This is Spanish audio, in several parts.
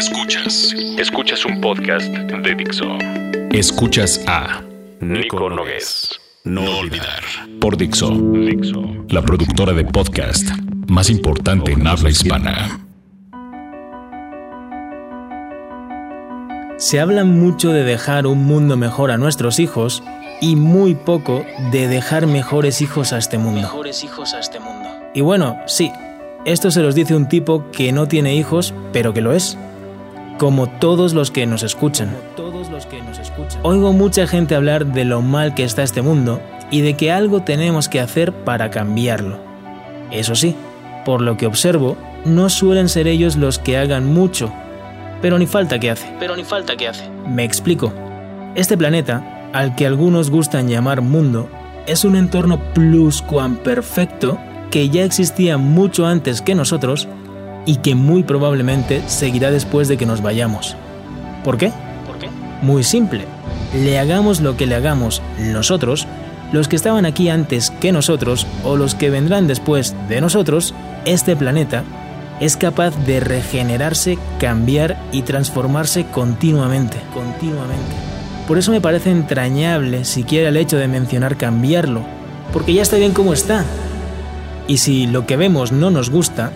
Escuchas. Escuchas un podcast de Dixo. Escuchas a Nico Nogués. No olvidar. Por Dixo. Dixo. La productora de podcast más importante en habla hispana. Se habla mucho de dejar un mundo mejor a nuestros hijos y muy poco de dejar mejores hijos a este mundo. Mejores hijos a este mundo. Y bueno, sí, esto se los dice un tipo que no tiene hijos, pero que lo es. Como todos los que nos escuchan. Oigo mucha gente hablar de lo mal que está este mundo y de que algo tenemos que hacer para cambiarlo. Eso sí, por lo que observo, no suelen ser ellos los que hagan mucho, pero ni falta que hace. Pero ni falta que hace. Me explico. Este planeta, al que algunos gustan llamar mundo, es un entorno perfecto que ya existía mucho antes que nosotros y que muy probablemente seguirá después de que nos vayamos. ¿Por qué? ¿Por qué? Muy simple. Le hagamos lo que le hagamos nosotros, los que estaban aquí antes que nosotros o los que vendrán después de nosotros, este planeta es capaz de regenerarse, cambiar y transformarse continuamente, continuamente. Por eso me parece entrañable siquiera el hecho de mencionar cambiarlo, porque ya está bien como está, y si lo que vemos no nos gusta,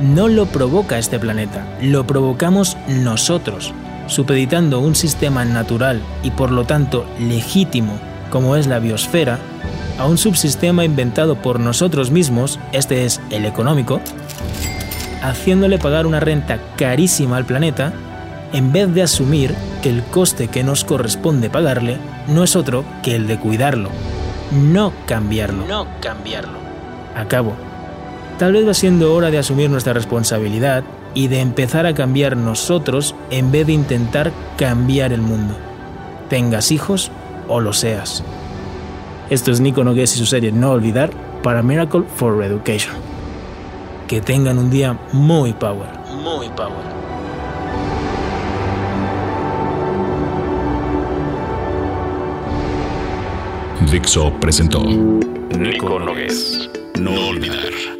no lo provoca este planeta, lo provocamos nosotros, supeditando un sistema natural y por lo tanto legítimo como es la biosfera, a un subsistema inventado por nosotros mismos, este es el económico, haciéndole pagar una renta carísima al planeta, en vez de asumir que el coste que nos corresponde pagarle no es otro que el de cuidarlo, no cambiarlo. No cambiarlo a cabo. Tal vez va siendo hora de asumir nuestra responsabilidad y de empezar a cambiar nosotros en vez de intentar cambiar el mundo. Tengas hijos o lo seas. Esto es Nico Nogués y su serie No Olvidar para Miracle for Education. Que tengan un día muy power. Muy power. Dixo presentó Nico Nogués. No olvidar.